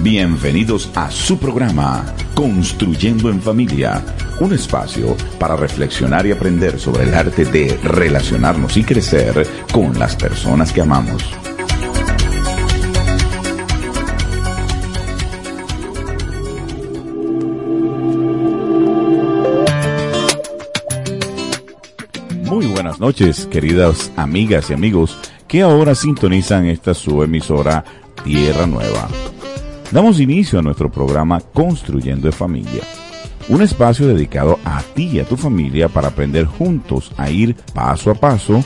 Bienvenidos a su programa Construyendo en Familia, un espacio para reflexionar y aprender sobre el arte de relacionarnos y crecer con las personas que amamos. Muy buenas noches, queridas amigas y amigos que ahora sintonizan esta su emisora Tierra Nueva Damos inicio a nuestro programa Construyendo en Familia, un espacio dedicado a ti y a tu familia para aprender juntos a ir paso a paso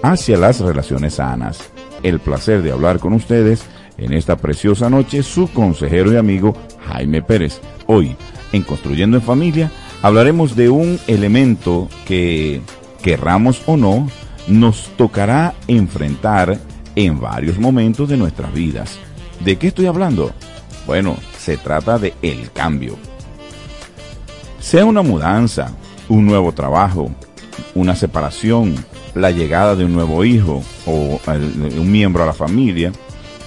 hacia las relaciones sanas. El placer de hablar con ustedes en esta preciosa noche su consejero y amigo Jaime Pérez. Hoy, en Construyendo en Familia, hablaremos de un elemento que, querramos o no, nos tocará enfrentar en varios momentos de nuestras vidas. ¿De qué estoy hablando? Bueno, se trata de el cambio. Sea una mudanza, un nuevo trabajo, una separación, la llegada de un nuevo hijo o un miembro a la familia,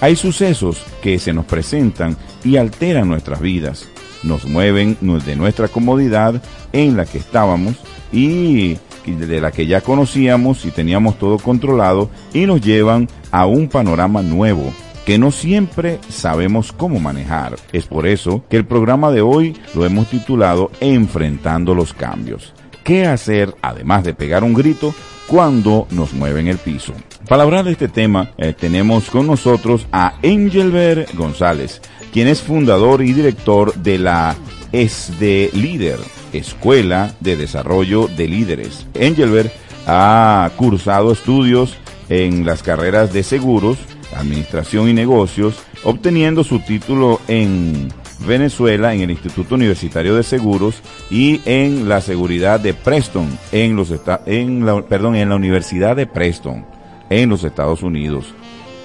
hay sucesos que se nos presentan y alteran nuestras vidas, nos mueven de nuestra comodidad en la que estábamos y de la que ya conocíamos y teníamos todo controlado y nos llevan a un panorama nuevo, que no siempre sabemos cómo manejar. Es por eso que el programa de hoy lo hemos titulado Enfrentando los cambios. ¿Qué hacer, además de pegar un grito, cuando nos mueven el piso? Para hablar de este tema, eh, tenemos con nosotros a Angelbert González, quien es fundador y director de la ESDE Líder, Escuela de Desarrollo de Líderes. Angelbert ha cursado estudios en las carreras de seguros, Administración y Negocios, obteniendo su título en Venezuela en el Instituto Universitario de Seguros y en la seguridad de Preston en los en la, perdón, en la Universidad de Preston en los Estados Unidos.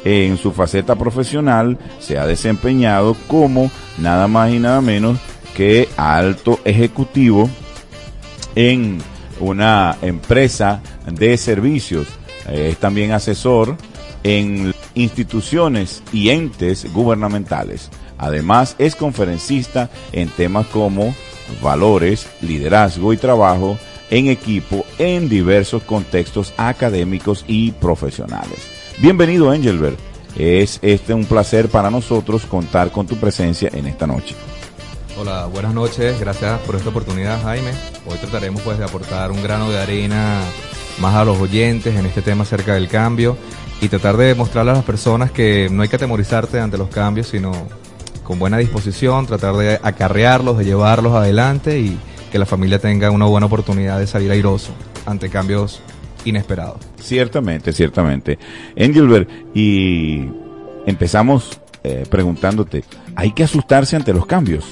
En su faceta profesional se ha desempeñado como nada más y nada menos que alto ejecutivo en una empresa de servicios. Es también asesor en instituciones y entes gubernamentales. Además, es conferencista en temas como valores, liderazgo y trabajo en equipo en diversos contextos académicos y profesionales. Bienvenido, Engelbert. Es este un placer para nosotros contar con tu presencia en esta noche. Hola, buenas noches. Gracias por esta oportunidad, Jaime. Hoy trataremos pues de aportar un grano de arena más a los oyentes en este tema acerca del cambio y tratar de mostrarle a las personas que no hay que atemorizarte ante los cambios, sino con buena disposición, tratar de acarrearlos, de llevarlos adelante y que la familia tenga una buena oportunidad de salir airoso ante cambios inesperados. Ciertamente, ciertamente. Engelbert, y empezamos eh, preguntándote, ¿hay que asustarse ante los cambios?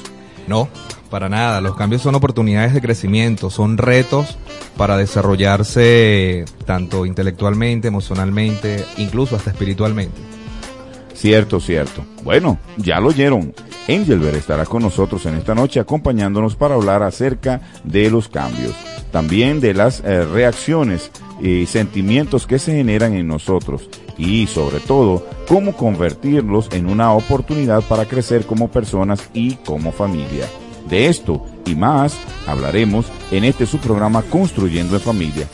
No, para nada. Los cambios son oportunidades de crecimiento, son retos para desarrollarse tanto intelectualmente, emocionalmente, incluso hasta espiritualmente. Cierto, cierto. Bueno, ya lo oyeron. Engelbert estará con nosotros en esta noche acompañándonos para hablar acerca de los cambios, también de las eh, reacciones y sentimientos que se generan en nosotros y sobre todo cómo convertirlos en una oportunidad para crecer como personas y como familia. De esto y más hablaremos en este subprograma Construyendo en Familia.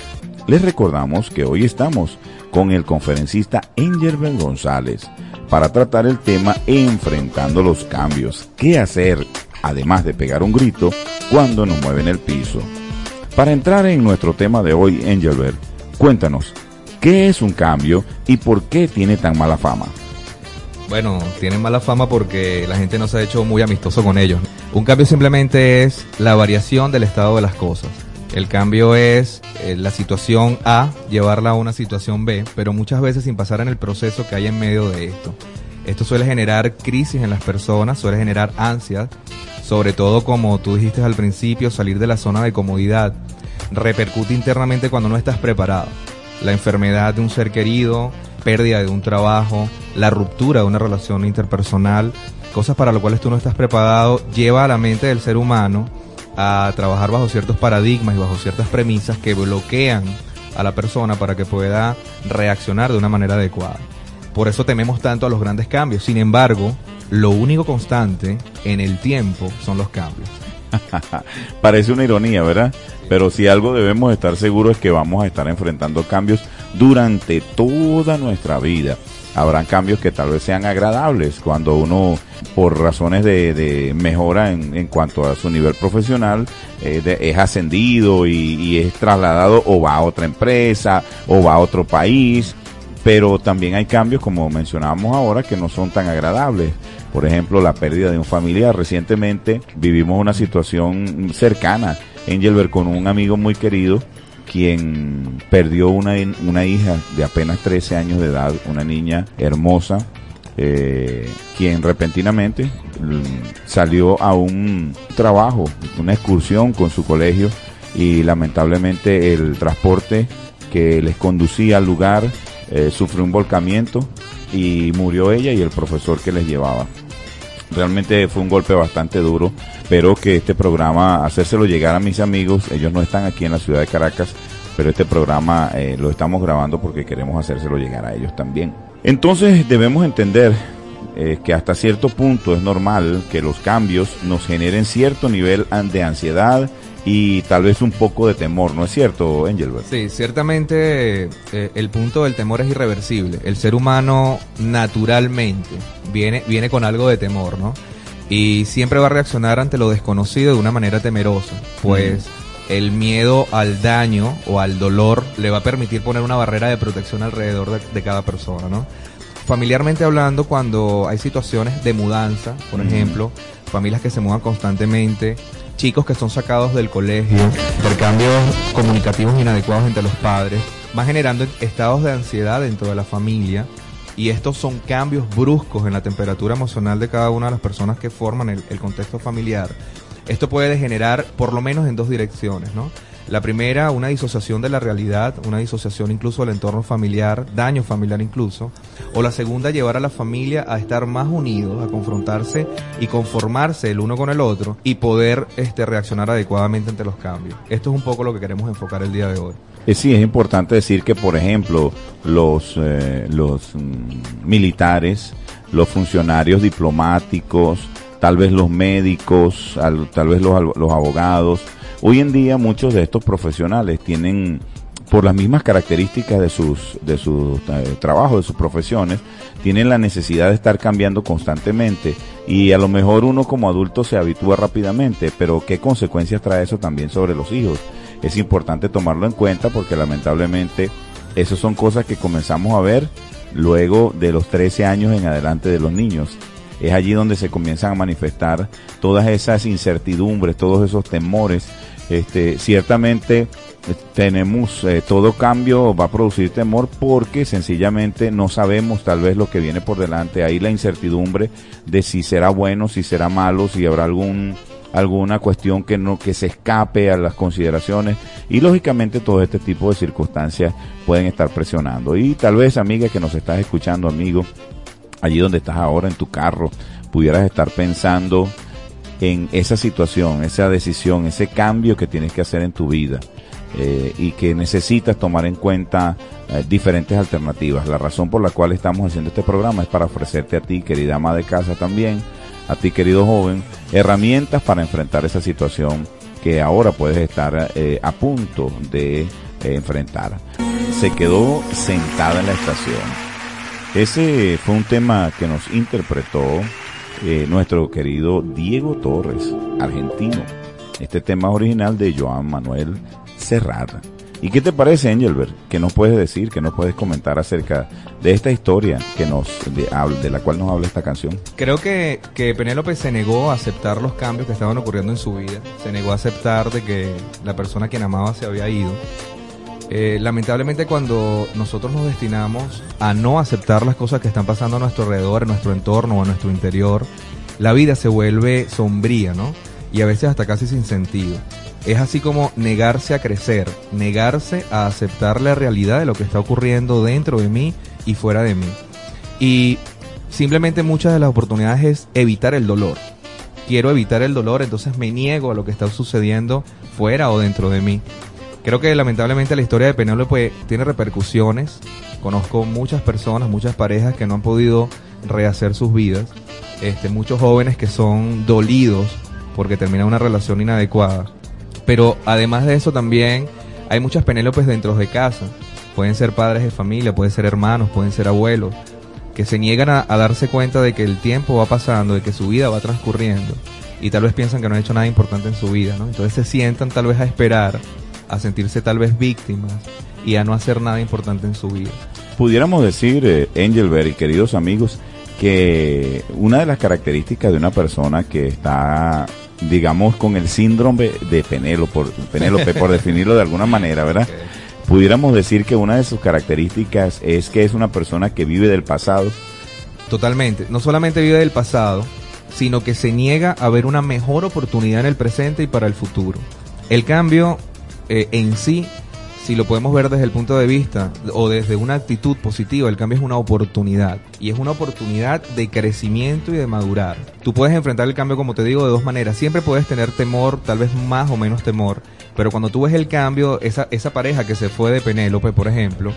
Les recordamos que hoy estamos con el conferencista Engelbert González para tratar el tema Enfrentando los cambios. ¿Qué hacer, además de pegar un grito, cuando nos mueven el piso? Para entrar en nuestro tema de hoy, Engelbert, cuéntanos, ¿qué es un cambio y por qué tiene tan mala fama? Bueno, tienen mala fama porque la gente no se ha hecho muy amistoso con ellos. Un cambio simplemente es la variación del estado de las cosas. El cambio es eh, la situación A, llevarla a una situación B, pero muchas veces sin pasar en el proceso que hay en medio de esto. Esto suele generar crisis en las personas, suele generar ansias, sobre todo como tú dijiste al principio, salir de la zona de comodidad. Repercute internamente cuando no estás preparado. La enfermedad de un ser querido, pérdida de un trabajo, la ruptura de una relación interpersonal, cosas para las cuales tú no estás preparado, lleva a la mente del ser humano a trabajar bajo ciertos paradigmas y bajo ciertas premisas que bloquean a la persona para que pueda reaccionar de una manera adecuada. Por eso tememos tanto a los grandes cambios. Sin embargo, lo único constante en el tiempo son los cambios. Parece una ironía, ¿verdad? Pero si algo debemos estar seguros es que vamos a estar enfrentando cambios durante toda nuestra vida. Habrán cambios que tal vez sean agradables cuando uno, por razones de, mejora en, cuanto a su nivel profesional, eh, es ascendido y, y es trasladado o va a otra empresa o va a otro país. Pero también hay cambios, como mencionábamos ahora, que no son tan agradables por ejemplo, la pérdida de un familiar. Recientemente vivimos una situación cercana, Engelbert, con un amigo muy querido, quien perdió una, una hija de apenas 13 años de edad, una niña hermosa, eh, quien repentinamente mm, salió a un trabajo, una excursión con su colegio y lamentablemente el transporte que les conducía al lugar eh, sufrió un volcamiento y murió ella y el profesor que les llevaba. Realmente fue un golpe bastante duro, pero que este programa, hacérselo llegar a mis amigos, ellos no están aquí en la ciudad de Caracas, pero este programa eh, lo estamos grabando porque queremos hacérselo llegar a ellos también. Entonces debemos entender eh, que hasta cierto punto es normal que los cambios nos generen cierto nivel de ansiedad y tal vez un poco de temor, ¿no es cierto, Engelbert? Sí, ciertamente eh, el punto del temor es irreversible. El ser humano naturalmente viene, viene con algo de temor, ¿no? Y siempre va a reaccionar ante lo desconocido de una manera temerosa, pues el miedo al daño o al dolor le va a permitir poner una barrera de protección alrededor de, de cada persona, ¿no? Familiarmente hablando, cuando hay situaciones de mudanza, por ejemplo, familias que se mudan constantemente, chicos que son sacados del colegio, intercambios comunicativos inadecuados entre los padres, va generando estados de ansiedad dentro de la familia y estos son cambios bruscos en la temperatura emocional de cada una de las personas que forman el, el contexto familiar. Esto puede degenerar por lo menos en dos direcciones, ¿no? La primera, una disociación de la realidad, una disociación incluso del entorno familiar, daño familiar incluso. O la segunda, llevar a la familia a estar más unidos, a confrontarse y conformarse el uno con el otro y poder este, reaccionar adecuadamente ante los cambios. Esto es un poco lo que queremos enfocar el día de hoy. Eh, sí, es importante decir que, por ejemplo, los, eh, los mm, militares, los funcionarios diplomáticos, tal vez los médicos, tal vez los, los abogados, Hoy en día muchos de estos profesionales tienen, por las mismas características de sus, de sus eh, trabajos, de sus profesiones, tienen la necesidad de estar cambiando constantemente y a lo mejor uno como adulto se habitúa rápidamente, pero ¿qué consecuencias trae eso también sobre los hijos? Es importante tomarlo en cuenta porque lamentablemente esas son cosas que comenzamos a ver luego de los 13 años en adelante de los niños es allí donde se comienzan a manifestar todas esas incertidumbres, todos esos temores este, ciertamente tenemos eh, todo cambio va a producir temor porque sencillamente no sabemos tal vez lo que viene por delante. Ahí la incertidumbre de si será bueno si será malo si habrá algún alguna cuestión que no que se escape a las consideraciones. Y lógicamente todo este tipo de circunstancias pueden estar presionando. Y tal vez amiga que nos estás escuchando amigo allí donde estás ahora en tu carro pudieras estar pensando en esa situación, esa decisión, ese cambio que tienes que hacer en tu vida eh, y que necesitas tomar en cuenta eh, diferentes alternativas. La razón por la cual estamos haciendo este programa es para ofrecerte a ti, querida ama de casa también, a ti, querido joven, herramientas para enfrentar esa situación que ahora puedes estar eh, a punto de enfrentar. Se quedó sentada en la estación. Ese fue un tema que nos interpretó eh, nuestro querido Diego Torres, argentino. Este tema original de Joan Manuel Serrat. ¿Y qué te parece, Engelbert? ¿Qué nos puedes decir? ¿Qué nos puedes comentar acerca de esta historia que nos de, de la cual nos habla esta canción? Creo que, que Penélope se negó a aceptar los cambios que estaban ocurriendo en su vida. Se negó a aceptar de que la persona a quien amaba se había ido. Eh, lamentablemente cuando nosotros nos destinamos a no aceptar las cosas que están pasando a nuestro alrededor, en nuestro entorno a nuestro interior, la vida se vuelve sombría, ¿no? Y a veces hasta casi sin sentido. Es así como negarse a crecer, negarse a aceptar la realidad de lo que está ocurriendo dentro de mí y fuera de mí. Y simplemente muchas de las oportunidades es evitar el dolor. Quiero evitar el dolor, entonces me niego a lo que está sucediendo fuera o dentro de mí. Creo que lamentablemente la historia de Penélope pues, tiene repercusiones. Conozco muchas personas, muchas parejas que no han podido rehacer sus vidas. este, muchos jóvenes que son dolidos porque termina una relación inadecuada. Pero además de eso también hay muchas Penélopes dentro de casa. Pueden ser padres de familia, pueden ser hermanos, pueden ser abuelos, que se niegan a, darse cuenta de que el tiempo va pasando, de que su vida va transcurriendo y tal vez piensan que no han hecho nada importante en su vida, ¿no? Entonces se sientan tal vez a esperar, a sentirse tal vez víctimas y a no hacer nada importante en su vida. Pudiéramos decir, eh, Angelberry, queridos amigos, que una de las características de una persona que está, digamos, con el síndrome de Penélope, por, Penélope, por definirlo de alguna manera, ¿verdad? Pudiéramos decir que una de sus características es que es una persona que vive del pasado. Totalmente. No solamente vive del pasado, sino que se niega a ver una mejor oportunidad en el presente y para el futuro. El cambio eh, en sí si lo podemos ver desde el punto de vista o desde una actitud positiva, el cambio es una oportunidad y es una oportunidad de crecimiento y de madurar. Tú puedes enfrentar el cambio, como te digo, de dos maneras. Siempre puedes tener temor, tal vez más o menos temor, pero cuando tú ves el cambio, esa, esa pareja que se fue de Penélope, por ejemplo,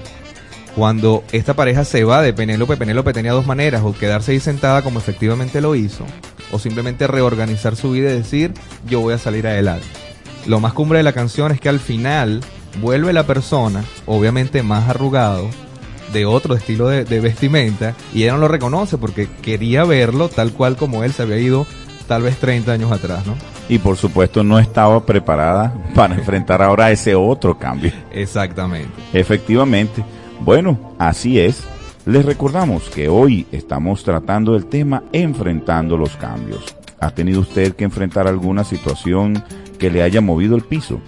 cuando esta pareja se va de Penélope, Penélope tenía dos maneras, o quedarse ahí sentada como efectivamente lo hizo, o simplemente reorganizar su vida y decir, yo voy a salir adelante. Lo más cumbre de la canción es que al final vuelve la persona, obviamente más arrugado, de otro estilo de, vestimenta, y ella no lo reconoce porque quería verlo tal cual como él se había ido tal vez 30 años atrás, ¿no? Y por supuesto no estaba preparada para enfrentar ahora ese otro cambio. Exactamente. Efectivamente. Bueno, así es. Les recordamos que hoy estamos tratando el tema enfrentando los cambios. ¿Ha tenido usted que enfrentar alguna situación que le haya movido el piso?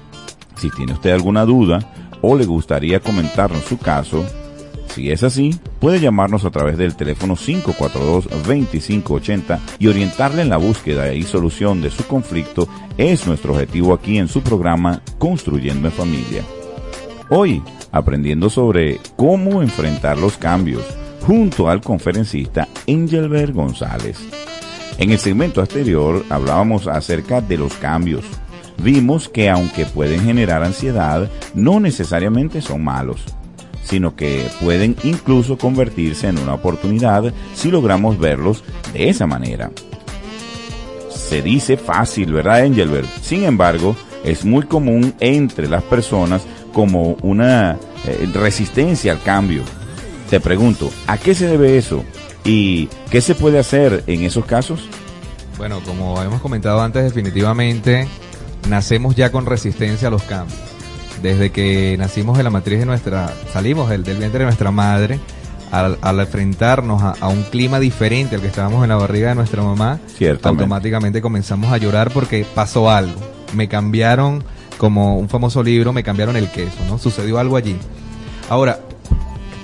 Si tiene usted alguna duda o le gustaría comentarnos su caso, si es así, puede llamarnos a través del teléfono 542-2580 y orientarle en la búsqueda y solución de su conflicto es nuestro objetivo aquí en su programa Construyendo en Familia. Hoy, aprendiendo sobre cómo enfrentar los cambios junto al conferencista Engelbert González. En el segmento anterior hablábamos acerca de los cambios, vimos que aunque pueden generar ansiedad, no necesariamente son malos, sino que pueden incluso convertirse en una oportunidad si logramos verlos de esa manera. Se dice fácil, ¿verdad, Engelbert? Sin embargo, es muy común entre las personas como una eh, resistencia al cambio. Te pregunto, ¿a qué se debe eso? ¿Y qué se puede hacer en esos casos? Bueno, como hemos comentado antes, definitivamente nacemos ya con resistencia a los cambios. Desde que nacimos en la matriz de nuestra, salimos del, vientre de nuestra madre, al, enfrentarnos a, un clima diferente al que estábamos en la barriga de nuestra mamá, automáticamente comenzamos a llorar porque pasó algo. Me cambiaron, como un famoso libro, me cambiaron el queso, ¿no? Sucedió algo allí. Ahora,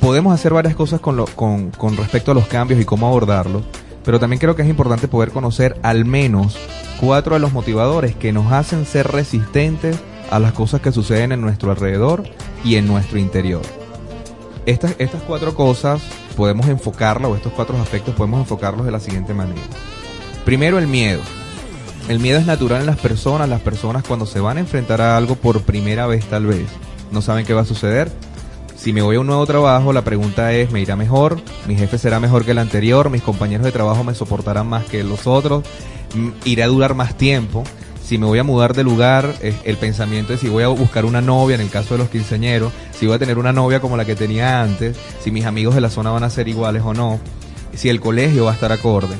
podemos hacer varias cosas con, lo, con, con respecto a los cambios y cómo abordarlos, pero también creo que es importante poder conocer al menos cuatro de los motivadores que nos hacen ser resistentes a las cosas que suceden en nuestro alrededor y en nuestro interior. Estas, estas cuatro cosas podemos enfocarlas, o estos cuatro aspectos podemos enfocarlos de la siguiente manera. Primero, el miedo. El miedo es natural en las personas. Las personas cuando se van a enfrentar a algo por primera vez tal vez, no saben qué va a suceder. Si me voy a un nuevo trabajo, la pregunta es, ¿me irá mejor? ¿Mi jefe será mejor que el anterior? ¿Mis compañeros de trabajo me soportarán más que los otros? Iré a durar más tiempo. Si me voy a mudar de lugar, el pensamiento es si voy a buscar una novia, en el caso de los quinceañeros, si voy a tener una novia como la que tenía antes, si mis amigos de la zona van a ser iguales o no, si el colegio va a estar acorde.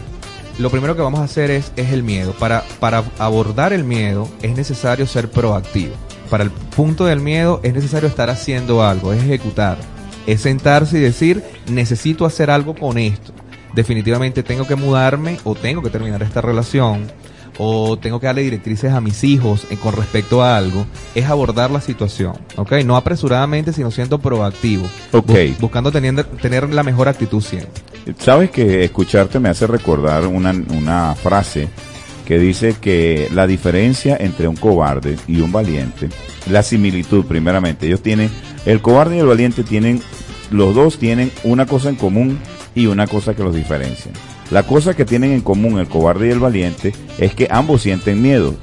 Lo primero que vamos a hacer es, es el miedo. Para, para abordar el miedo es necesario ser proactivo. Para el punto del miedo es necesario estar haciendo algo, es ejecutar. Es sentarse y decir, necesito hacer algo con esto definitivamente tengo que mudarme o tengo que terminar esta relación o tengo que darle directrices a mis hijos con respecto a algo, es abordar la situación, ¿ok? No apresuradamente, sino siendo proactivo. Ok. buscando tener, tener la mejor actitud siempre. Sabes que escucharte me hace recordar una, una frase que dice que la diferencia entre un cobarde y un valiente, la similitud primeramente, ellos tienen, el cobarde y el valiente tienen, los dos tienen una cosa en común y una cosa que los diferencia. La cosa que tienen en común el cobarde y el valiente es que ambos sienten miedo.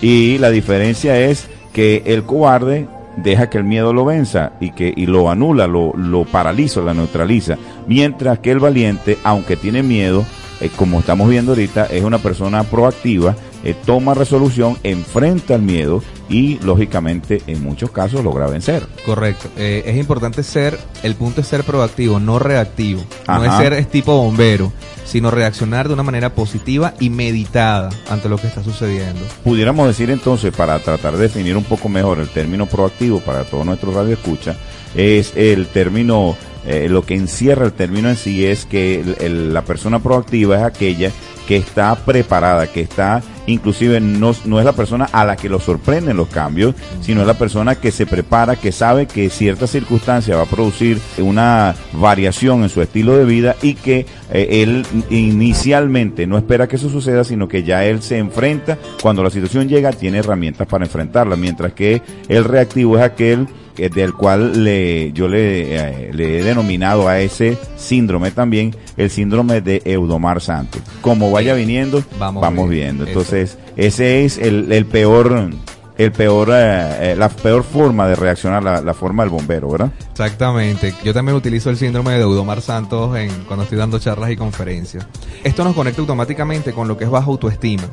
Y la diferencia es que el cobarde deja que el miedo lo venza y que y lo anula, lo, lo paraliza, lo neutraliza, mientras que el valiente, aunque tiene miedo, eh, como estamos viendo ahorita, es una persona proactiva, eh, toma resolución, enfrenta el miedo y lógicamente en muchos casos logra vencer. Correcto. Eh, es importante ser, el punto es ser proactivo, no reactivo. No es ser es tipo bombero, sino reaccionar de una manera positiva y meditada ante lo que está sucediendo. Pudiéramos decir entonces, para tratar de definir un poco mejor el término proactivo para todos nuestros radioescuchas, es el término, eh, lo que encierra el término en sí es que el- el- la persona proactiva es aquella que está preparada, que está, inclusive no, no es la persona a la que lo sorprenden los cambios, sino es la persona que se prepara, que sabe que cierta circunstancia va a producir una variación en su estilo de vida y que eh, él inicialmente no espera que eso suceda, sino que ya él se enfrenta, cuando la situación llega, tiene herramientas para enfrentarla, mientras que el reactivo es aquel que- del cual le, yo le, eh, le he denominado a ese síndrome también, el síndrome de Eudomar Santos. Como vaya viniendo, Vamos vamos, viendo. Entonces, ese es el, el peor, el peor, eh, eh, la peor forma de reaccionar, la, forma del bombero, ¿verdad? Exactamente. Yo también utilizo el síndrome de Eudomar Santos en, cuando estoy dando charlas y conferencias. Esto nos conecta automáticamente con lo que es baja autoestima.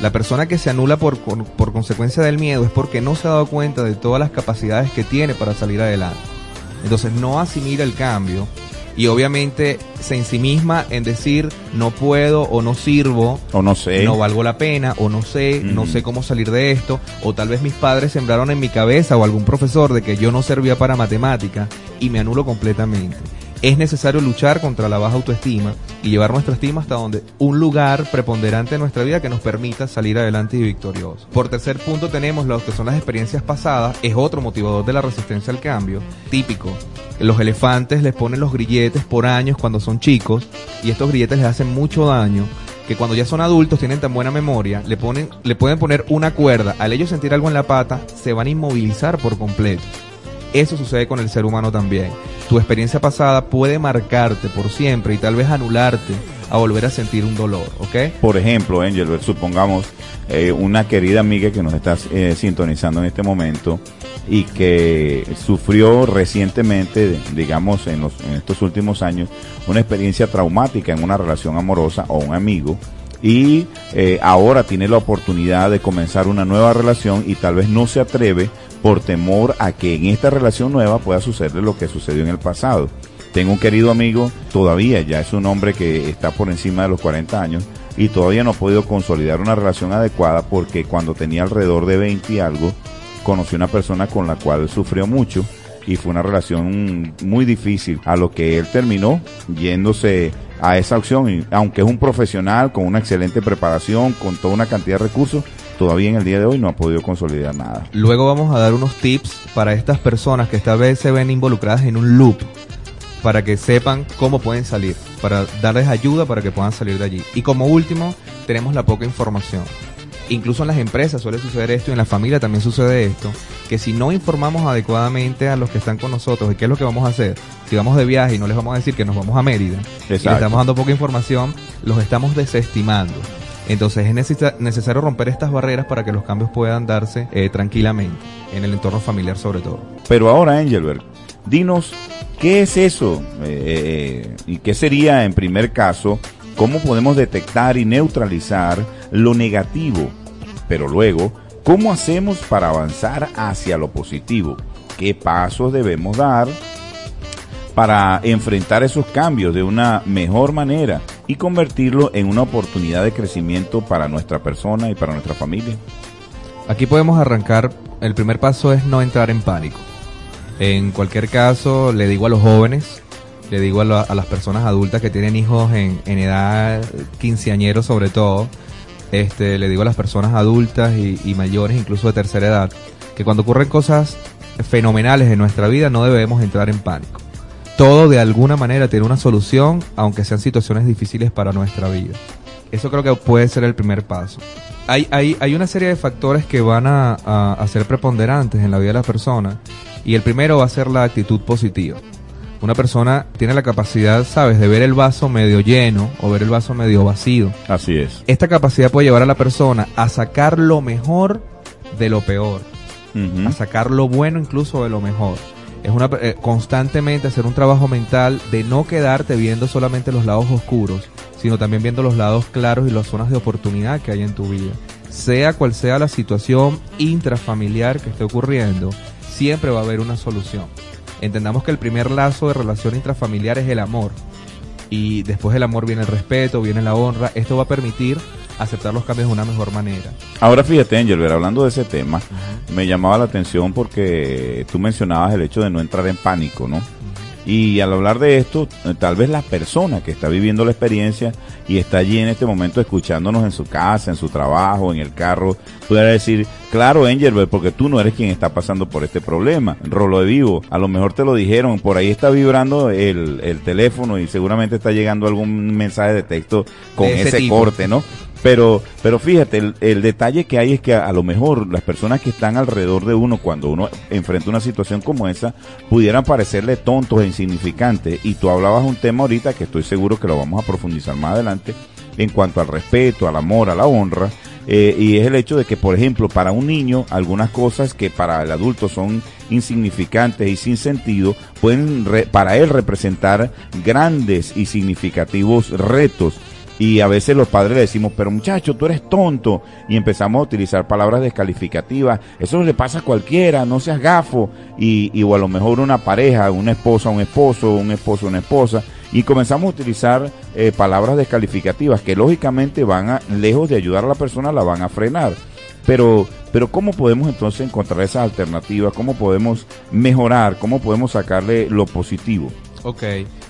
La persona que se anula por, por consecuencia del miedo es porque no se ha dado cuenta de todas las capacidades que tiene para salir adelante. Entonces no asimila el cambio y obviamente se ensimisma en decir no puedo o no sirvo O no sé. no valgo la pena, o no sé, no sé cómo salir de esto, o tal vez mis padres sembraron en mi cabeza o algún profesor de que yo no servía para matemática y me anulo completamente. Es necesario luchar contra la baja autoestima y llevar nuestra estima hasta donde un lugar preponderante en nuestra vida que nos permita salir adelante y victoriosos. Por tercer punto tenemos lo que son las experiencias pasadas, es otro motivador de la resistencia al cambio, típico. Los elefantes les ponen los grilletes por años cuando son chicos y estos grilletes les hacen mucho daño que cuando ya son adultos tienen tan buena memoria, le ponen, le pueden poner una cuerda, al ellos sentir algo en la pata, se van a inmovilizar por completo. Eso sucede con el ser humano también. Tu experiencia pasada puede marcarte por siempre y tal vez anularte a volver a sentir un dolor, ¿ok? Por ejemplo, Angel, supongamos eh, una querida amiga que nos está eh, sintonizando en este momento y que sufrió recientemente, digamos, en, los, en estos últimos años, una experiencia traumática en una relación amorosa o un amigo y eh, ahora tiene la oportunidad de comenzar una nueva relación y tal vez no se atreve por temor a que en esta relación nueva pueda suceder lo que sucedió en el pasado. Tengo un querido amigo, todavía ya es un hombre que está por encima de los 40 años y todavía no ha podido consolidar una relación adecuada porque cuando tenía alrededor de 20 y algo, conoció una persona con la cual sufrió mucho y fue una relación muy difícil a lo que él terminó yéndose a esa opción aunque es un profesional con una excelente preparación, con toda una cantidad de recursos, todavía en el día de hoy no ha podido consolidar nada. Luego vamos a dar unos tips para estas personas que esta vez se ven involucradas en un loop para que sepan cómo pueden salir, para darles ayuda para que puedan salir de allí. Y como último, tenemos la poca información. Incluso en las empresas suele suceder esto y en la familia también sucede esto, que si no informamos adecuadamente a los que están con nosotros de qué es lo que vamos a hacer, si vamos de viaje y no les vamos a decir que nos vamos a Mérida, y les estamos dando poca información, los estamos desestimando. Entonces es necesa- necesario romper estas barreras para que los cambios puedan darse eh, tranquilamente, en el entorno familiar sobre todo. Pero ahora, Angelberg, dinos, ¿qué es eso? Eh, eh, ¿Y qué sería, en primer caso, cómo podemos detectar y neutralizar lo negativo? Pero luego, ¿cómo hacemos para avanzar hacia lo positivo? ¿Qué pasos debemos dar para enfrentar esos cambios de una mejor manera y convertirlo en una oportunidad de crecimiento para nuestra persona y para nuestra familia? Aquí podemos arrancar, el primer paso es no entrar en pánico. En cualquier caso, le digo a los jóvenes, le digo a, la- a las personas adultas que tienen hijos en, en edad quinceañero sobre todo, este, le digo a las personas adultas y mayores, incluso de tercera edad, que cuando ocurren cosas fenomenales en nuestra vida no debemos entrar en pánico. Todo de alguna manera tiene una solución, aunque sean situaciones difíciles para nuestra vida. Eso creo que puede ser el primer paso. Hay, hay, hay una serie de factores que van a, a- a ser preponderantes en la vida de la persona y el primero va a ser la actitud positiva. Una persona tiene la capacidad, sabes, de ver el vaso medio lleno o ver el vaso medio vacío. Así es. Esta capacidad puede llevar a la persona a sacar lo mejor de lo peor a sacar lo bueno incluso de lo mejor. Es una eh, constantemente hacer un trabajo mental de no quedarte viendo solamente los lados oscuros, sino también viendo los lados claros y las zonas de oportunidad que hay en tu vida. Sea cual sea la situación intrafamiliar que esté ocurriendo, siempre va a haber una solución. Entendamos que el primer lazo de relación intrafamiliar es el amor. Y después del amor viene el respeto, viene la honra. Esto va a permitir aceptar los cambios de una mejor manera. Ahora fíjate, Angel, hablando de ese tema, me llamaba la atención porque tú mencionabas el hecho de no entrar en pánico, ¿no? Y al hablar de esto, tal vez la persona que está viviendo la experiencia y está allí en este momento escuchándonos en su casa, en su trabajo, en el carro, pudiera decir, claro, Angel, porque tú no eres quien está pasando por este problema. Rolo de vivo, a lo mejor te lo dijeron, por ahí está vibrando el, el teléfono y seguramente está llegando algún mensaje de texto con ese corte, ¿no? Pero, pero fíjate, el, detalle que hay es que a, lo mejor las personas que están alrededor de uno cuando uno enfrenta una situación como esa pudieran parecerle tontos e insignificantes. Y tú hablabas un tema ahorita que estoy seguro que lo vamos a profundizar más adelante en cuanto al respeto, al amor, a la honra. Eh, y es el hecho de que, por ejemplo, para un niño, algunas cosas que para el adulto son insignificantes y sin sentido, pueden para él representar grandes y significativos retos y a veces los padres le decimos, pero muchacho, tú eres tonto. Y empezamos a utilizar palabras descalificativas. Eso le pasa a cualquiera, no seas gafo. Y, y o a lo mejor una pareja, una esposa, un esposo, un esposo, una esposa. Y comenzamos a utilizar eh, palabras descalificativas que lógicamente van a, lejos de ayudar a la persona, la van a frenar. Pero, pero ¿cómo podemos entonces encontrar esas alternativas? ¿Cómo podemos mejorar? ¿Cómo podemos sacarle lo positivo? Ok.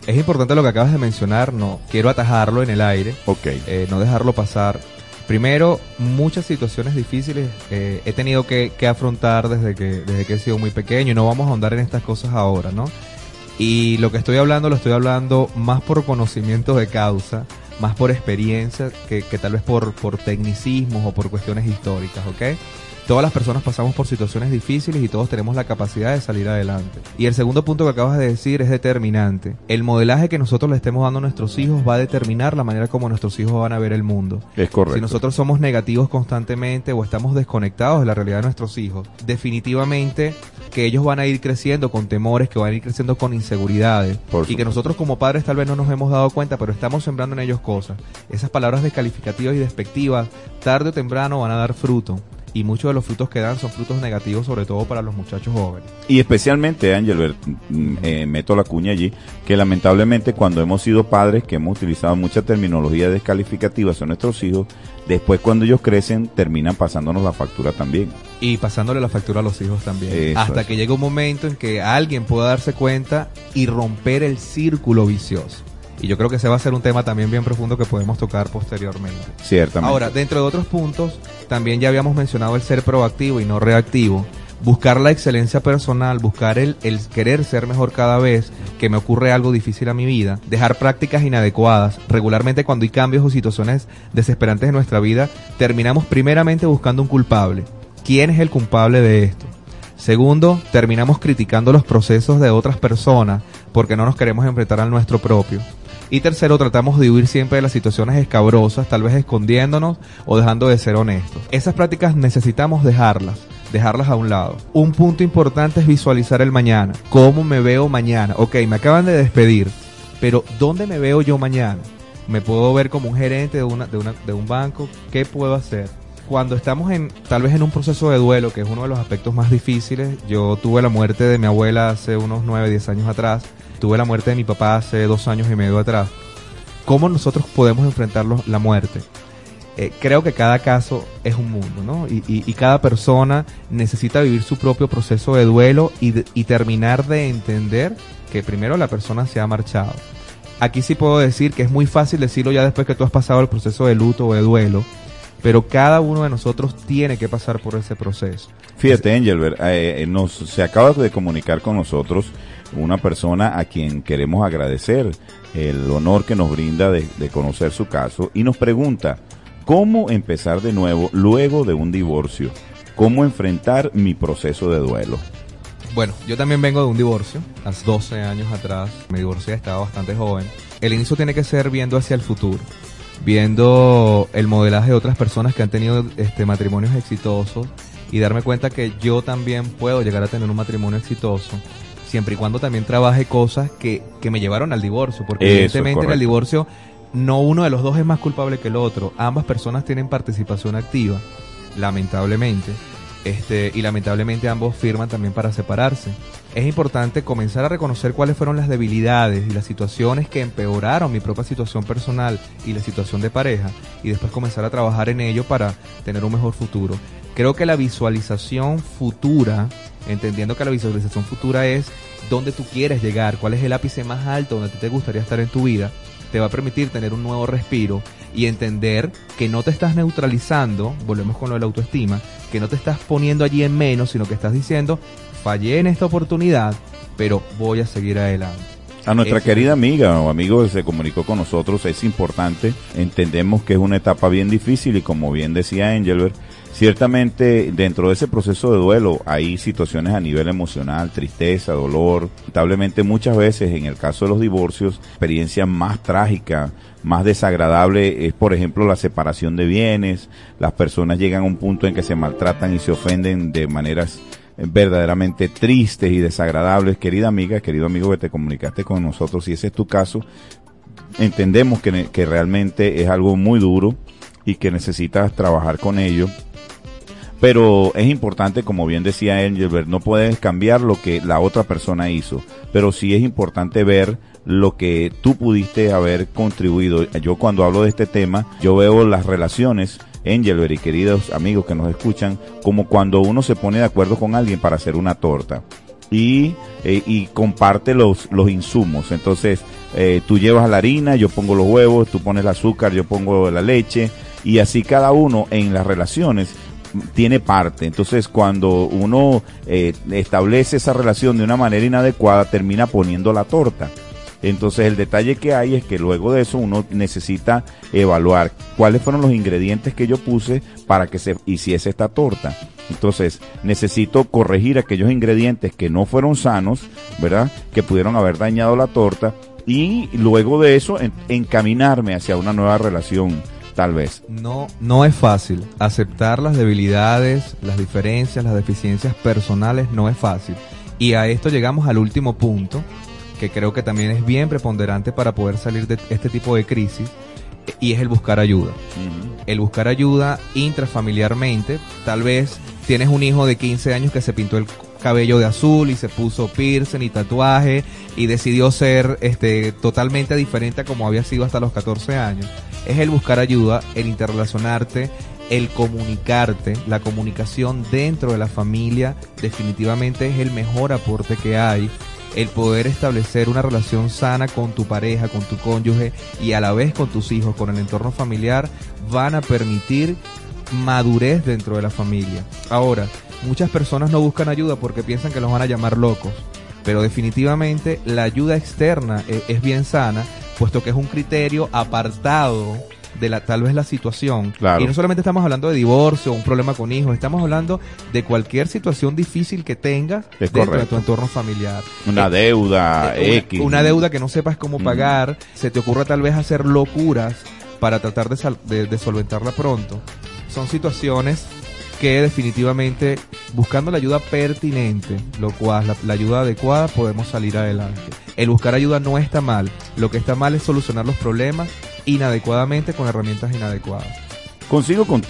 Es importante lo que acabas de mencionar, no quiero atajarlo en el aire, okay. Eh, no dejarlo pasar. Primero, muchas situaciones difíciles eh, he tenido que, afrontar desde que, desde que he sido muy pequeño y no vamos a ahondar en estas cosas ahora, ¿no? Y lo que estoy hablando lo estoy hablando más por conocimiento de causa, más por experiencia que, que tal vez por, por tecnicismos o por cuestiones históricas, ¿ok? Todas las personas pasamos por situaciones difíciles y todos tenemos la capacidad de salir adelante. Y el segundo punto que acabas de decir es determinante. El modelaje que nosotros le estemos dando a nuestros hijos va a determinar la manera como nuestros hijos van a ver el mundo. Es correcto. Si nosotros somos negativos constantemente o estamos desconectados de la realidad de nuestros hijos, definitivamente que ellos van a ir creciendo con temores, que van a ir creciendo con inseguridades y que nosotros como padres tal vez no nos hemos dado cuenta, pero estamos sembrando en ellos cosas. Esas palabras descalificativas y despectivas, tarde o temprano van a dar fruto y muchos de los frutos que dan son frutos negativos, sobre todo para los muchachos jóvenes. Y especialmente, Ángel, mm, eh, meto la cuña allí, que lamentablemente cuando hemos sido padres, que hemos utilizado mucha terminología descalificativa a nuestros hijos, después cuando ellos crecen terminan pasándonos la factura también. Y pasándole la factura a los hijos también. hasta que llega un momento en que alguien pueda darse cuenta y romper el círculo vicioso. Y yo creo que ese va a ser un tema también bien profundo que podemos tocar posteriormente. Ciertamente. Ahora, dentro de otros puntos, también ya habíamos mencionado el ser proactivo y no reactivo. Buscar la excelencia personal, buscar el, el querer ser mejor cada vez que me ocurre algo difícil a mi vida, dejar prácticas inadecuadas. Regularmente cuando hay cambios o situaciones desesperantes en nuestra vida, terminamos primeramente buscando un culpable. ¿Quién es el culpable de esto? Segundo, terminamos criticando los procesos de otras personas porque no nos queremos enfrentar al nuestro propio. Y tercero, tratamos de huir siempre de las situaciones escabrosas, tal vez escondiéndonos o dejando de ser honestos. Esas prácticas necesitamos dejarlas, dejarlas a un lado. Un punto importante es visualizar el mañana. ¿Cómo me veo mañana? Ok, me acaban de despedir, pero ¿dónde me veo yo mañana? ¿Me puedo ver como un gerente de, de, una, de un banco? ¿Qué puedo hacer? Cuando estamos en tal vez en un proceso de duelo, que es uno de los aspectos más difíciles, yo tuve la muerte de mi abuela hace unos 9, 10 años atrás tuve la muerte de mi papá hace dos años y medio atrás. ¿Cómo nosotros podemos enfrentar la muerte? Eh, creo que cada caso es un mundo, ¿no? Y, cada persona necesita vivir su propio proceso de duelo y, y terminar de entender que primero la persona se ha marchado. Aquí sí puedo decir que es muy fácil decirlo ya después que tú has pasado el proceso de luto o de duelo, pero cada uno de nosotros tiene que pasar por ese proceso. Fíjate, Angel, eh, nos, se acaba de comunicar con nosotros una persona a quien queremos agradecer el honor que nos brinda de, conocer su caso y nos pregunta, ¿cómo empezar de nuevo luego de un divorcio? ¿Cómo enfrentar mi proceso de duelo? Bueno, yo también vengo de un divorcio, hace 12 años atrás, me divorcié, estaba bastante joven. El inicio tiene que ser viendo hacia el futuro, viendo el modelaje de otras personas que han tenido este matrimonios exitosos y darme cuenta que yo también puedo llegar a tener un matrimonio exitoso siempre y cuando también trabaje cosas que, que me llevaron al divorcio, porque evidentemente en el divorcio no uno de los dos es más culpable que el otro. Ambas personas tienen participación activa, lamentablemente. Este, y lamentablemente ambos firman también para separarse. Es importante comenzar a reconocer cuáles fueron las debilidades y las situaciones que empeoraron mi propia situación personal y la situación de pareja y después comenzar a trabajar en ello para tener un mejor futuro. Creo que la visualización futura, entendiendo que la visualización futura es dónde tú quieres llegar, cuál es el ápice más alto donde te gustaría estar en tu vida, te va a permitir tener un nuevo respiro y entender que no te estás neutralizando, volvemos con lo de la autoestima, que no te estás poniendo allí en menos, sino que estás diciendo, fallé en esta oportunidad, pero voy a seguir adelante. A nuestra querida amiga o amigo que se comunicó con nosotros es importante, entendemos que es una etapa bien difícil y como bien decía Engelbert, Ciertamente dentro de ese proceso de duelo hay situaciones a nivel emocional, tristeza, dolor. Lamentablemente muchas veces en el caso de los divorcios, experiencia más trágica, más desagradable es por ejemplo la separación de bienes. Las personas llegan a un punto en que se maltratan y se ofenden de maneras verdaderamente tristes y desagradables. Querida amiga, querido amigo que te comunicaste con nosotros, si ese es tu caso, entendemos que, que realmente es algo muy duro y que necesitas trabajar con ello pero es importante, como bien decía Engelbert, no puedes cambiar lo que la otra persona hizo, pero sí es importante ver lo que tú pudiste haber contribuido. Yo cuando hablo de este tema, yo veo las relaciones, Engelbert y queridos amigos que nos escuchan, como cuando uno se pone de acuerdo con alguien para hacer una torta. Y, eh, y comparte los, los insumos. Entonces, eh, tú llevas la harina, yo pongo los huevos, tú pones el azúcar, yo pongo la leche, y así cada uno en las relaciones tiene parte. Entonces, cuando uno eh, establece esa relación de una manera inadecuada, termina poniendo la torta. Entonces, el detalle que hay es que luego de eso uno necesita evaluar cuáles fueron los ingredientes que yo puse para que se hiciese esta torta. Entonces, necesito corregir aquellos ingredientes que no fueron sanos, ¿verdad? Que pudieron haber dañado la torta y luego de eso encaminarme hacia una nueva relación tal vez. No, no es fácil. Aceptar las debilidades, las diferencias, las deficiencias personales no es fácil. Y a esto llegamos al último punto, que creo que también es bien preponderante para poder salir de este tipo de crisis, y es el buscar ayuda. El buscar ayuda intrafamiliarmente. Tal vez tienes un hijo de 15 años que se pintó el cabello de azul y se puso piercing y tatuaje y decidió ser este totalmente diferente a como había sido hasta los 14 años es el buscar ayuda, el interrelacionarte, el comunicarte, la comunicación dentro de la familia definitivamente es el mejor aporte que hay. El poder establecer una relación sana con tu pareja, con tu cónyuge y a la vez con tus hijos, con el entorno familiar, van a permitir madurez dentro de la familia. Ahora, muchas personas no buscan ayuda porque piensan que los van a llamar locos, pero definitivamente la ayuda externa es, es bien sana puesto que es un criterio apartado de la tal vez la situación. Y no solamente estamos hablando de divorcio o un problema con hijos, estamos hablando de cualquier situación difícil que tengas dentro de tu entorno familiar. Una eh, deuda eh, X. Una, deuda que no sepas cómo pagar, se te ocurra tal vez hacer locuras para tratar de, de solventarla pronto. Son situaciones que definitivamente buscando la ayuda pertinente, lo cual la, la, ayuda adecuada, podemos salir adelante. El buscar ayuda no está mal, lo que está mal es solucionar los problemas inadecuadamente con herramientas inadecuadas.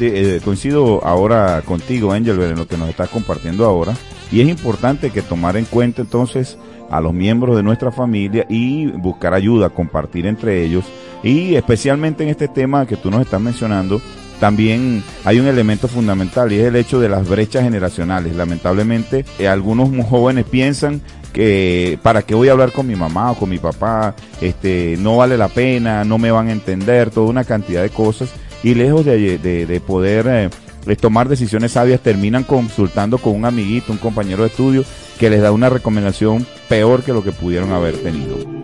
Eh, coincido ahora contigo, Angel, en lo que nos estás compartiendo ahora, y es importante que tomar en cuenta entonces a los miembros de nuestra familia y buscar ayuda, compartir entre ellos, y especialmente en este tema que tú nos estás mencionando, también hay un elemento fundamental y es el hecho de las brechas generacionales. Lamentablemente, eh, algunos jóvenes piensan que para qué voy a hablar con mi mamá o con mi papá, este, no vale la pena, no me van a entender, toda una cantidad de cosas y lejos de, poder eh, tomar decisiones sabias terminan consultando con un amiguito, un compañero de estudio que les da una recomendación peor que lo que pudieron haber tenido.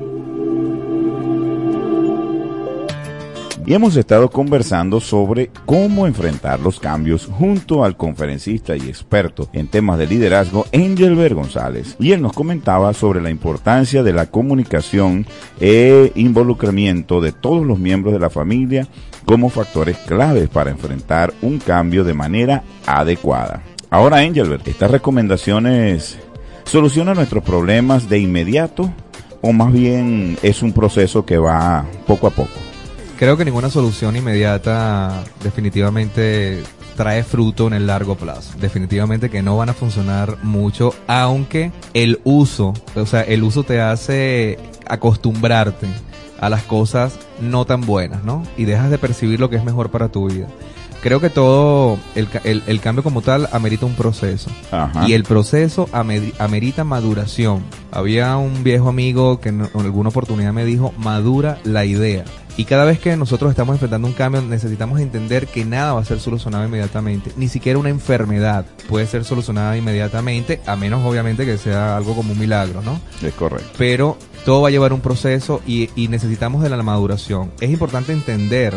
Y hemos estado conversando sobre cómo enfrentar los cambios junto al conferencista y experto en temas de liderazgo Engelbert González. Y él nos comentaba sobre la importancia de la comunicación e involucramiento de todos los miembros de la familia como factores claves para enfrentar un cambio de manera adecuada. Ahora, Engelbert, ¿estas recomendaciones solucionan nuestros problemas de inmediato o más bien es un proceso que va poco a poco? Creo que ninguna solución inmediata definitivamente trae fruto en el largo plazo. Definitivamente que no van a funcionar mucho, aunque el uso, o sea, el uso te hace acostumbrarte a las cosas no tan buenas, ¿no? Y dejas de percibir lo que es mejor para tu vida. Creo que todo el, el, el cambio como tal amerita un proceso. Ajá. Y el proceso amer- amerita maduración. Había un viejo amigo que en en alguna oportunidad me dijo, madura la idea. Y cada vez que nosotros estamos enfrentando un cambio, necesitamos entender que nada va a ser solucionado inmediatamente. Ni siquiera una enfermedad puede ser solucionada inmediatamente, a menos obviamente que sea algo como un milagro, ¿no? Es correcto. pero todo va a llevar un proceso y, y necesitamos de la maduración. Es importante entender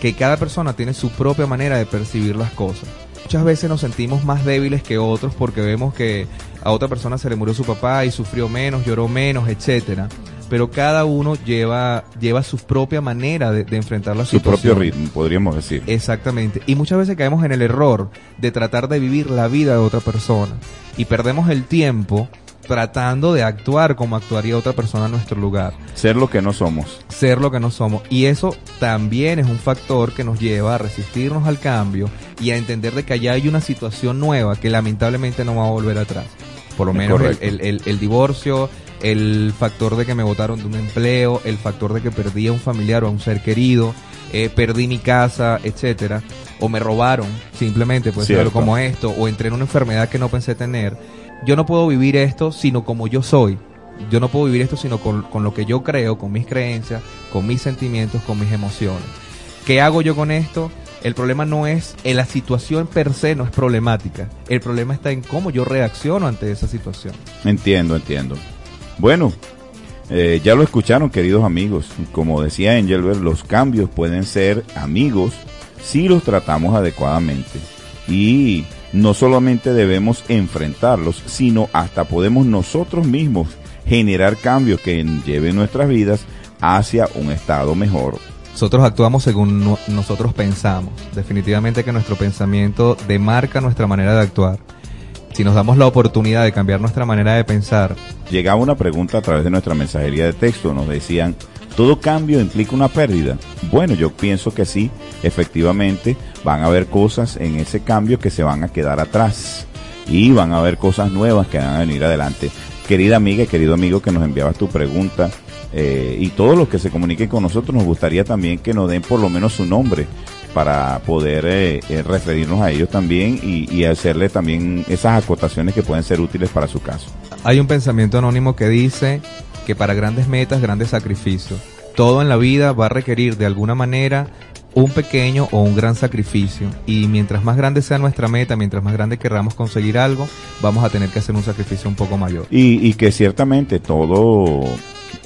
que cada persona tiene su propia manera de percibir las cosas. Muchas veces nos sentimos más débiles que otros porque vemos que a otra persona se le murió su papá y sufrió menos, lloró menos, etcétera. Pero cada uno lleva, lleva su propia manera de, de enfrentar la Su situación. propio ritmo, podríamos decir. Exactamente. Y muchas veces caemos en el error de tratar de vivir la vida de otra persona. Y perdemos el tiempo tratando de actuar como actuaría otra persona en nuestro lugar. Ser lo que no somos. Ser lo que no somos. Y eso también es un factor que nos lleva a resistirnos al cambio y a entender de que allá hay una situación nueva que lamentablemente no va a volver atrás. Por lo menos el, el- el- el divorcio, el factor de que me botaron de un empleo, el factor de que perdí a un familiar o a un ser querido, eh, perdí mi casa, etcétera, o me robaron, simplemente puede ser como esto, o entré en una enfermedad que no pensé tener. Yo no puedo vivir esto sino como yo soy. Yo no puedo vivir esto sino con, con lo que yo creo, con mis creencias, con mis sentimientos, con mis emociones. ¿Qué hago yo con esto? El problema no es, en la situación per se no es problemática. El problema está en cómo yo reacciono ante esa situación. Entiendo, entiendo. Bueno, eh, ya lo escucharon, queridos amigos. Como decía Engelbert, los cambios pueden ser amigos si los tratamos adecuadamente. Y no solamente debemos enfrentarlos, sino hasta podemos nosotros mismos generar cambios que lleven nuestras vidas hacia un estado mejor. Nosotros actuamos según no- nosotros pensamos. Definitivamente que nuestro pensamiento demarca nuestra manera de actuar. Si nos damos la oportunidad de cambiar nuestra manera de pensar, Llegaba una pregunta a través de nuestra mensajería de texto. Nos decían, ¿todo cambio implica una pérdida? Bueno, yo pienso que sí. Efectivamente, van a haber cosas en ese cambio que se van a quedar atrás. Y van a haber cosas nuevas que van a venir adelante. Querida amiga y querido amigo que nos enviabas tu pregunta, eh, y todos los que se comuniquen con nosotros, nos gustaría también que nos den por lo menos su nombre para poder eh, eh, referirnos a ellos también y, y hacerle también esas acotaciones que pueden ser útiles para su caso. hay un pensamiento anónimo que dice que para grandes metas, grandes sacrificios. Todo en la vida va a requerir de alguna manera un pequeño o un gran sacrificio. Y mientras más grande sea nuestra meta, mientras más grande querramos conseguir algo, vamos a tener que hacer un sacrificio un poco mayor. Y, que ciertamente todo,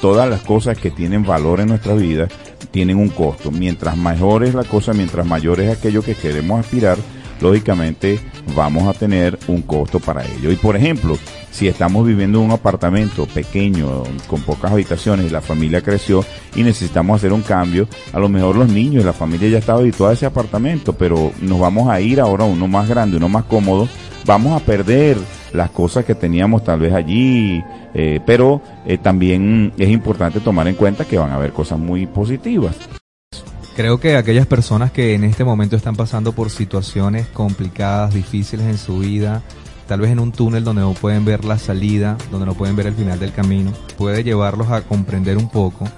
todas las cosas que tienen valor en nuestra vida tienen un costo. Mientras mejor es la cosa, mientras mayor es aquello que queremos aspirar, lógicamente vamos a tener un costo para ello. Y por ejemplo, si estamos viviendo en un apartamento pequeño, con pocas habitaciones, y la familia creció y necesitamos hacer un cambio, a lo mejor los niños la familia ya estaba habituada a ese apartamento, pero nos vamos a ir ahora a uno más grande, uno más cómodo, vamos a perder las cosas que teníamos tal vez allí, eh, pero eh, también es importante tomar en cuenta que van a haber cosas muy positivas. Creo que aquellas personas que en este momento están pasando por situaciones complicadas, difíciles en su vida, tal vez en un túnel donde no pueden ver la salida, donde no pueden ver el final del camino, puede llevarlos a comprender un poco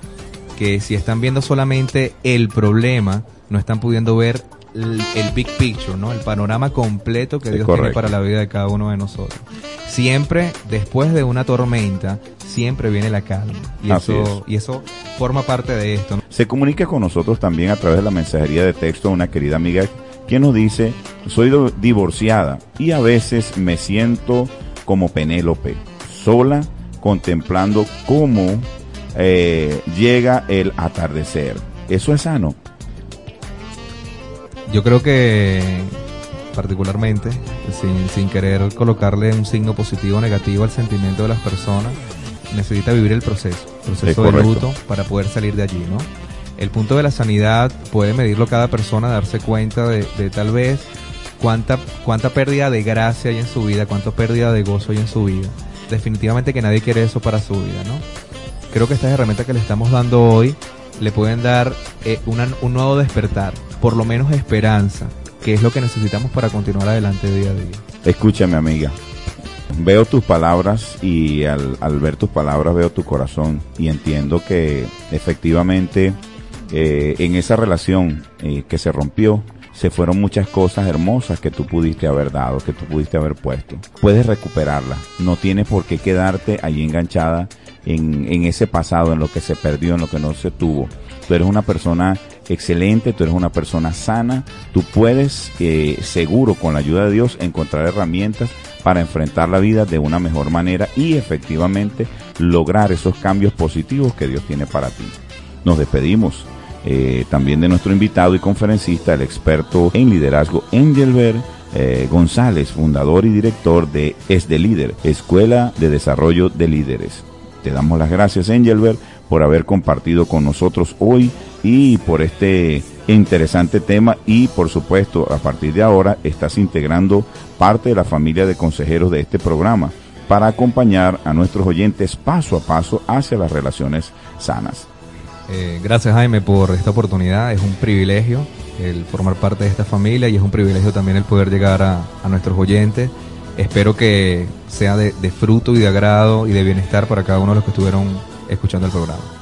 que si están viendo solamente el problema, no están pudiendo ver el, el big picture, ¿no? El panorama completo que Es Dios correcto. tiene para la vida de cada uno de nosotros. Siempre, después de una tormenta, siempre viene la calma. Y Así eso, y eso forma parte de esto. ¿no? Se comunica con nosotros también a través de la mensajería de texto una querida amiga quien nos dice, soy divorciada y a veces me siento como Penélope, sola, contemplando cómo eh, llega el atardecer. ¿Eso es sano? Yo creo que particularmente, sin, sin querer colocarle un signo positivo o negativo al sentimiento de las personas, necesita vivir el proceso, el Es proceso de luto para poder salir de allí, ¿no? El punto de la sanidad puede medirlo cada persona, darse cuenta de, de tal vez cuánta, cuánta pérdida de gracia hay en su vida, cuánta pérdida de gozo hay en su vida. Definitivamente que nadie quiere eso para su vida, ¿no? Creo que estas herramientas que le estamos dando hoy le pueden dar eh, un nuevo despertar, por lo menos esperanza, que es lo que necesitamos para continuar adelante día a día. Escúchame amiga, veo tus palabras y al, ver tus palabras veo tu corazón y entiendo que efectivamente eh, en esa relación eh, que se rompió se fueron muchas cosas hermosas que tú pudiste haber dado, que tú pudiste haber puesto. Puedes recuperarla, no tienes por qué quedarte allí enganchada en, en ese pasado, en lo que se perdió, en lo que no se tuvo. Tú eres una persona excelente, tú eres una persona sana, tú puedes eh, seguro con la ayuda de Dios encontrar herramientas para enfrentar la vida de una mejor manera y efectivamente lograr esos cambios positivos que Dios tiene para ti. Nos despedimos eh, también de nuestro invitado y conferencista, el experto en liderazgo Engelbert eh, González, fundador y director de Es de Líder, Escuela de Desarrollo de Líderes. Te damos las gracias, Engelbert, por haber compartido con nosotros hoy y por este interesante tema y por supuesto a partir de ahora estás integrando parte de la familia de consejeros de este programa para acompañar a nuestros oyentes paso a paso hacia las relaciones sanas. Eh, gracias Jaime por esta oportunidad, es un privilegio el formar parte de esta familia y es un privilegio también el poder llegar a, nuestros oyentes. Espero que sea de fruto y de agrado y de bienestar para cada uno de los que estuvieron escuchando el programa.